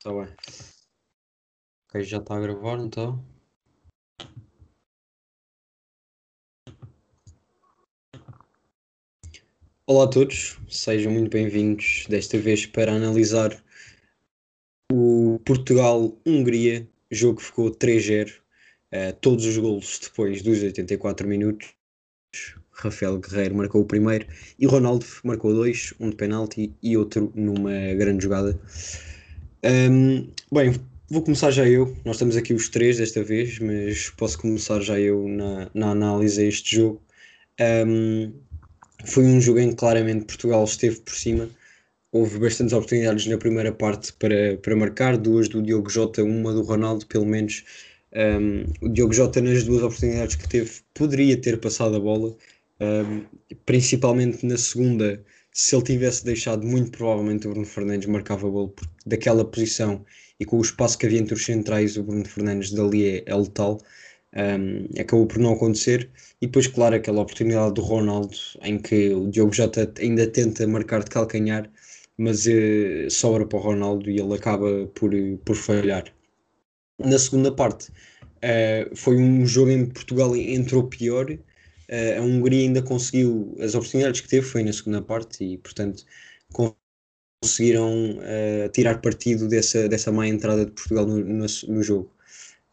Está bem. Ok, já está a gravar, então. Olá a todos, sejam muito bem-vindos desta vez para analisar o Portugal-Hungria, jogo que ficou 3-0, uh, todos os golos depois dos 84 minutos. Rafael Guerreiro marcou o primeiro e Ronaldo marcou dois, um de penalti e outro numa grande jogada. Um, bem, vou começar já eu. Nós estamos aqui os três desta vez, mas posso começar já eu na, na análise a este jogo. Um, foi um jogo em que claramente Portugal esteve por cima. Houve bastantes oportunidades na primeira parte para, para marcar, duas do Diogo Jota, uma do Ronaldo, pelo menos. Um, o Diogo Jota, nas duas oportunidades que teve, poderia ter passado a bola, um, principalmente na segunda. Se ele tivesse deixado, muito provavelmente o Bruno Fernandes marcava a bola daquela posição e com o espaço que havia entre os centrais, o Bruno Fernandes dali é, é letal. Um, acabou por não acontecer. E depois, claro, aquela oportunidade do Ronaldo em que o Diogo Jota ainda tenta marcar de calcanhar, mas uh, sobra para o Ronaldo e ele acaba por, por falhar. Na segunda parte, uh, foi um jogo em que Portugal entrou pior. Uh, a Hungria ainda conseguiu as oportunidades que teve, foi na segunda parte, e portanto conseguiram tirar partido dessa, dessa má entrada de Portugal no, no, no jogo.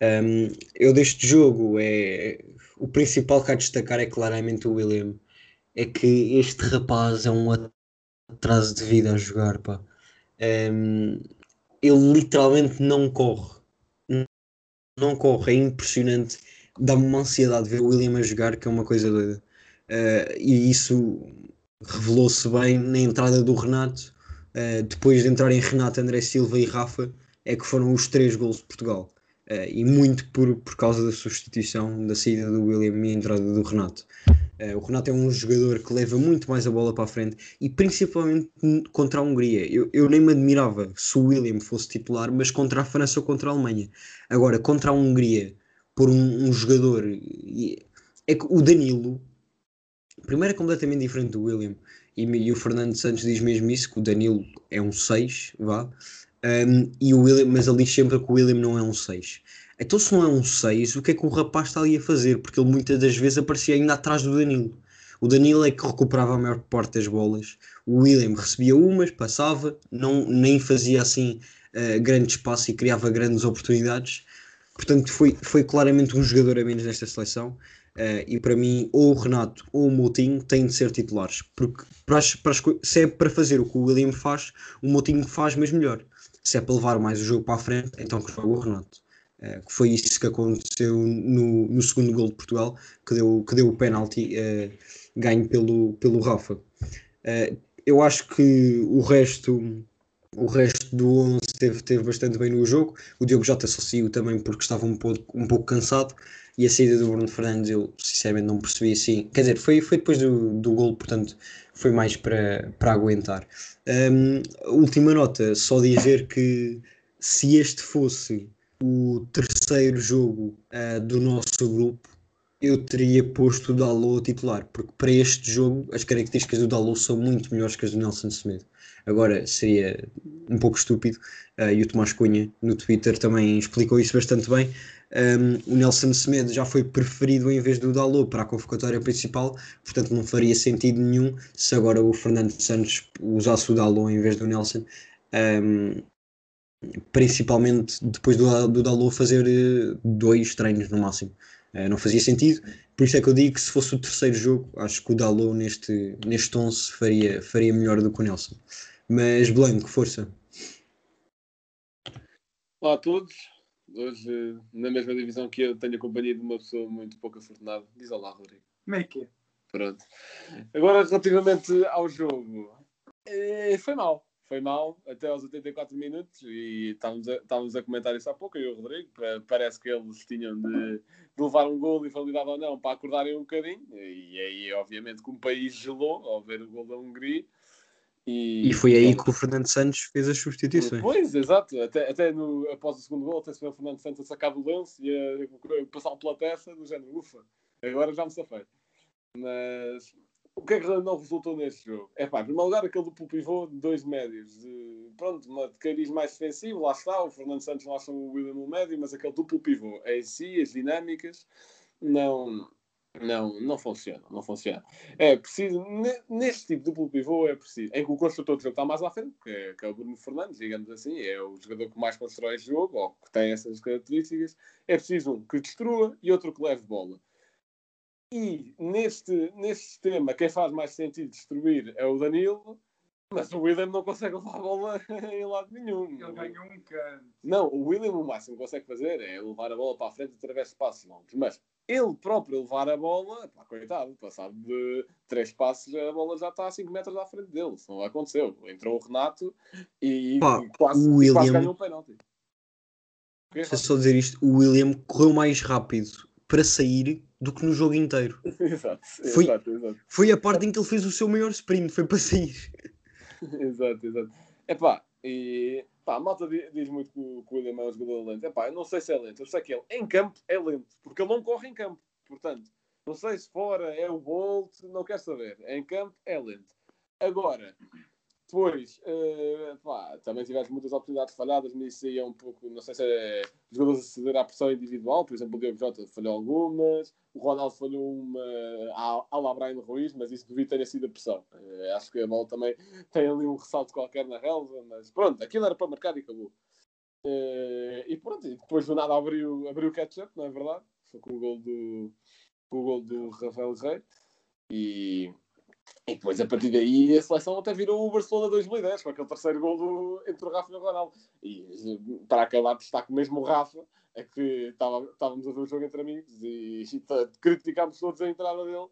Um, eu deste jogo é o principal que há de destacar é claramente o William. É que este rapaz é um atraso de vida a jogar, pá. Um, ele literalmente não corre. Não corre, é impressionante. Dá-me uma ansiedade ver o William a jogar, que é uma coisa doida. Uh, e isso revelou-se bem na entrada do Renato. Uh, depois de entrarem Renato, André Silva e Rafa, é que foram os três gols de Portugal. Uh, e muito por, por causa da substituição da saída do William e a entrada do Renato. Uh, o Renato é um jogador que leva muito mais a bola para a frente e principalmente contra a Hungria. Eu, eu nem me admirava se o William fosse titular, mas contra a França ou contra a Alemanha. Agora, contra a Hungria, por um, um jogador. É que o Danilo, primeiro é completamente diferente do William. E, e o Fernando Santos diz mesmo isso: que o Danilo é um 6, vá. Um, e o William, mas ali sempre que o William não é um 6. Então, se não é um 6, o que é que o rapaz está ali a fazer? Porque ele muitas das vezes aparecia ainda atrás do Danilo. O Danilo é que recuperava a maior parte das bolas. O William recebia umas, passava, não, nem fazia assim uh, grande espaço e criava grandes oportunidades. Portanto, foi, foi claramente um jogador a menos nesta seleção. Uh, e para mim, ou o Renato ou o Moutinho têm de ser titulares. Porque para, para, se é para fazer o que o William faz, o Moutinho faz, mas melhor se é para levar mais o jogo para a frente, então que jogue o Renato. Uh, foi isso que aconteceu no, no segundo gol de Portugal, que deu, que deu o penalti uh, ganho pelo, pelo Rafa. Eu acho que o resto, o resto do 11 teve, teve bastante bem no jogo. O Diogo Jota saiu também porque estava um pouco, um pouco cansado. E a saída do Bruno Fernandes eu sinceramente não percebi assim. Quer dizer, foi, foi depois do, do gol, portanto foi mais para, para aguentar. Um, última nota, só dizer que se este fosse o terceiro jogo uh, do nosso grupo, eu teria posto o Dalot titular, porque para este jogo as características do Dalot são muito melhores que as do Nelson Semedo. Agora seria um pouco estúpido, uh, e o Tomás Cunha no Twitter também explicou isso bastante bem. Um, o Nelson Semedo já foi preferido em vez do Dalot para a convocatória principal, portanto não faria sentido nenhum se agora o Fernando Santos usasse o Dalot em vez do Nelson. Um, principalmente depois do, do Dalot fazer eh, dois treinos no máximo. Uh, não fazia sentido, por isso é que eu digo que se fosse o terceiro jogo, acho que o Dalot neste, neste 11 faria, faria melhor do que o Nelson. Mas Blanco, força. Olá a todos. Hoje, na mesma divisão que eu, tenho a companhia de uma pessoa muito pouco afortunada. Diz olá, Rodrigo. Como é que é? Pronto. Agora, relativamente ao jogo, eh, foi mal. Foi mal até aos 84 minutos e estávamos a, estávamos a comentar isso há pouco, eu e o Rodrigo. Parece que eles tinham de, de levar um gol, invalidado ou não, para acordarem um bocadinho. E aí, obviamente, que o país gelou ao ver o gol da Hungria. E, e foi aí que o Fernando Santos fez as substituições. Pois, exato. Até, até no, após o segundo gol, até se vê o Fernando Santos a sacar o lenço e a, a passar pela peça, do género, ufa, agora já me safei. Mas o que é que não resultou neste jogo? É pá, em primeiro lugar, aquele duplo pivô de dois médios. De, pronto, de cariz mais defensivo, lá está. O Fernando Santos lá está o William no médio, mas aquele duplo pivô, é si, as dinâmicas, não, não, não funciona, não funciona. É preciso, neste tipo de duplo pivô, é preciso, em que o construtor do jogo está mais à frente, que é, que é o Bruno Fernandes, digamos assim, é o jogador que mais constrói o jogo, ou que tem essas características, é preciso um que destrua e outro que leve bola. E neste, neste sistema, quem faz mais sentido destruir é o Danilo, mas o William não consegue levar a bola em lado nenhum. Ele ganhou um canto. Não, o William o máximo que consegue fazer é levar a bola para a frente através de passos longos. Mas ele próprio levar a bola, pá, coitado, passado de três passos, a bola já está a 5 metros à frente dele. Isso não aconteceu. Entrou o Renato e, pá, quase, o William... quase ganhou um penalti. Deixa é só dizer isto: o William correu mais rápido para sair do que no jogo inteiro. exato, foi, exato, exato. Foi a parte em que ele fez o seu maior sprint, foi para sair. exato, exato. É pá, e pá, a malta diz muito que o, que o William é um jogador lento. É pá, eu não sei se é lento, eu sei que ele em campo é lento, porque ele não corre em campo. Portanto, não sei se fora é o Bolt, não quero saber. Em campo é lento. Agora, depois, uh, pá, também tiveste muitas oportunidades falhadas, mas isso aí é um pouco, não sei se é jogadores a ceder à pressão individual, por exemplo, o Diego Jota falhou algumas, o Ronaldo falhou uma à, la Brian Ruiz, mas isso devido tenha sido a pressão. Uh, acho que a bola também tem ali um ressalto qualquer na relva, mas pronto, aquilo era para marcar e acabou. Uh, e pronto, e depois do nada abriu, abriu o catch-up, não é verdade? Foi com o gol do, com o gol do Rafael Rei. E, e depois, a partir daí, a seleção até virou o Barcelona 2010, com aquele terceiro gol do, entre o Rafa e o Ronaldo. E para acabar, destaco mesmo o Rafa, é que estávamos a ver o jogo entre amigos e, e criticámos todos a entrada dele.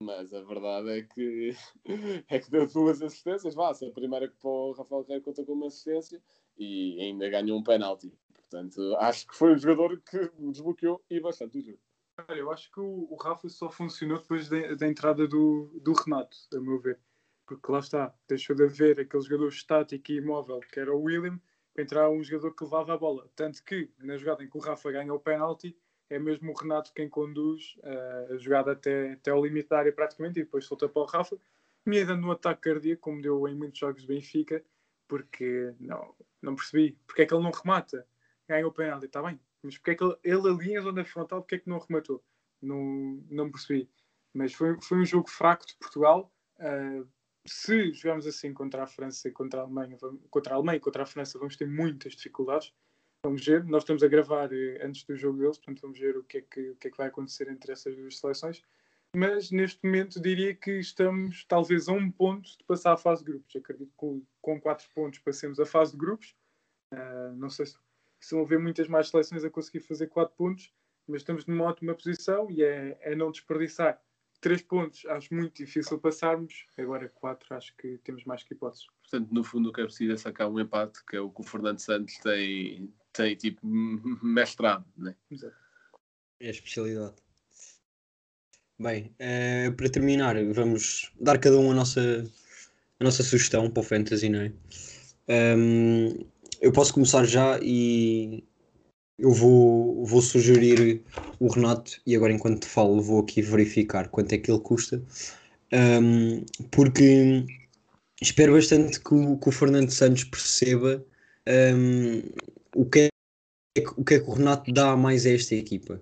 Mas a verdade é que, é que deu duas assistências. Vá, a primeira que para o Rafael Rei conta com uma assistência e ainda ganhou um penalti. Portanto, acho que foi um jogador que desbloqueou e bastante o jogo. Olha, eu acho que o, o Rafa só funcionou depois de, da entrada do, do Renato, a meu ver. Porque lá está, deixou de haver aquele jogador estático e imóvel que era o William, para entrar um jogador que levava a bola. Tanto que, na jogada em que o Rafa ganha o penalti, é mesmo o Renato quem conduz uh, a jogada até, até ao limite da área praticamente e depois solta para o Rafa, me dando um ataque cardíaco, como deu em muitos jogos de Benfica, porque não, não percebi. Porque é que ele não remata? Ganha o penalti, está bem, mas porque é que ele, ele ali em zona frontal, porque é que não rematou? Não, não percebi. Mas foi, foi um jogo fraco de Portugal. Uh, se jogarmos assim contra a França e contra a Alemanha, contra a Alemanha e contra a França, vamos ter muitas dificuldades. Vamos ver. Nós estamos a gravar eh, antes do jogo deles, portanto vamos ver o que, é que, o que é que vai acontecer entre essas duas seleções. Mas neste momento diria que estamos talvez a um ponto de passar à fase de grupos. Acredito que com, com quatro pontos passemos a fase de grupos. Uh, não sei se se vão haver muitas mais seleções a conseguir fazer 4 pontos, mas estamos numa ótima posição e é, é não desperdiçar. 3 pontos acho muito difícil passarmos, agora 4 acho que temos mais que hipóteses. Portanto, no fundo, o que é preciso é sacar um empate, que é o que o Fernando Santos tem, tem tipo mestrado, né? Exato. É a especialidade. Bem, uh, para terminar, vamos dar cada um a nossa, a nossa sugestão para o Fantasy, não é? Um, eu posso começar já e eu vou, vou sugerir o Renato e agora enquanto falo vou aqui verificar quanto é que ele custa. Um, porque espero bastante que o, que o Fernando Santos perceba um, o, que é, o que é que o Renato dá mais a esta equipa.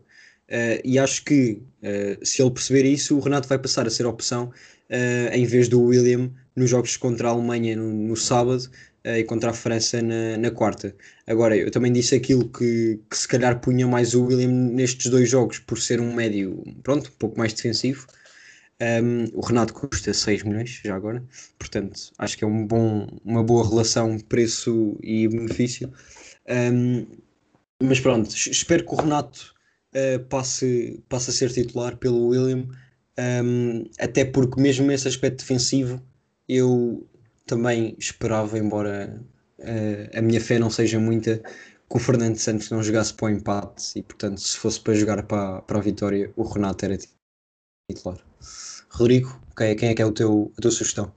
Uh, e acho que uh, se ele perceber isso o Renato vai passar a ser opção uh, em vez do William nos jogos contra a Alemanha no, no sábado e contra a França na, na, quarta. Agora, eu também disse aquilo que, que se calhar punha mais o William nestes dois jogos por ser um médio, pronto, um pouco mais defensivo. Um, o Renato custa 6 milhões já agora, portanto acho que é um bom, uma boa relação preço e benefício. Um, mas pronto, espero que o Renato uh, passe, passe a ser titular pelo William, um, até porque mesmo nesse aspecto defensivo eu também esperava, embora uh, a minha fé não seja muita, que o Fernando Santos não jogasse para o empate e, portanto, se fosse para jogar para, para a vitória, o Renato era titular. Rodrigo, quem é, quem é que é o teu, a tua sugestão?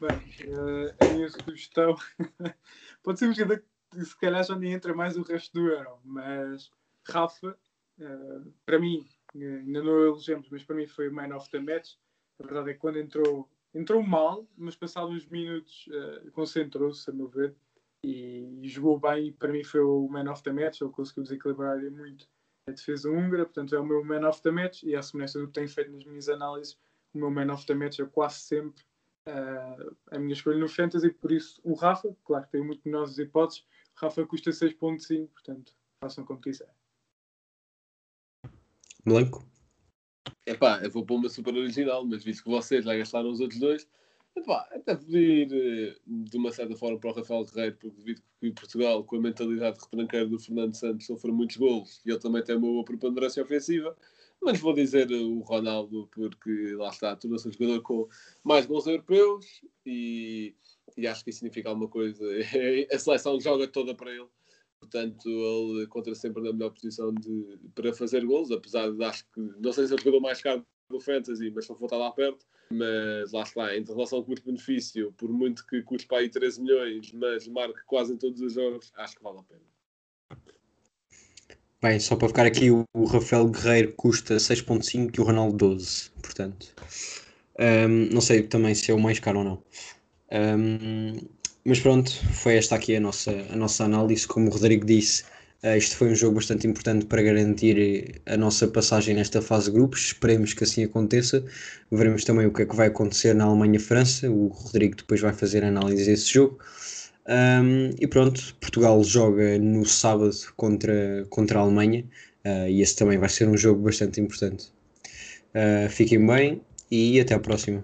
Bem, uh, a minha sugestão pode ser um jogador que se calhar já nem entra mais o resto do Euro, mas Rafa, uh, para mim, ainda não elegemos, mas para mim foi o man of the match A verdade é que quando entrou, entrou mal, mas passados uns minutos uh, concentrou-se, a meu ver, e, e, jogou bem. Para mim foi o man of the match, ele conseguiu desequilibrar muito a defesa húngara, portanto é o meu man of the match. E à semelhança do que tenho feito nas minhas análises, o meu man of the match é quase sempre uh, a minha escolha no Fantasy. Por isso, o Rafa, claro que tem muito menores hipóteses, o Rafa custa 6,5, portanto façam como quiser. Blanco? Epá, eu vou pôr uma super original, mas visto que vocês já gastaram os outros dois, epá, até podia ir eh, de uma certa forma para o Rafael Guerreiro, porque devido que Portugal, com a mentalidade retranqueira do Fernando Santos, sofre muitos golos e ele também tem uma boa preponderância ofensiva. Mas vou dizer o Ronaldo, porque lá está, tornou-se um jogador com mais gols europeus e, e acho que isso significa alguma coisa. a seleção joga toda para ele portanto ele encontra sempre na melhor posição de, para fazer gols, apesar de acho que não sei se é o jogador mais caro do Fantasy, mas só voltar lá perto. Mas lá está, entre relação ao custo-benefício, por muito que custe para aí 13 milhões, mas marque quase em todos os jogos, acho que vale a pena. Bem, só para ficar aqui, o, Rafael Guerreiro custa 6.5 e o Ronaldo 12, portanto. Um, não sei também se é o mais caro ou não. Um, mas pronto, foi esta aqui a nossa, a nossa análise. Como o Rodrigo disse, uh, isto foi um jogo bastante importante para garantir a nossa passagem nesta fase de grupos. Esperemos que assim aconteça. Veremos também o que é que vai acontecer na Alemanha-França. O Rodrigo depois vai fazer análise desse jogo. Um, e pronto, Portugal joga no sábado contra, contra a Alemanha uh, e esse também vai ser um jogo bastante importante. Uh, fiquem bem e até a próxima.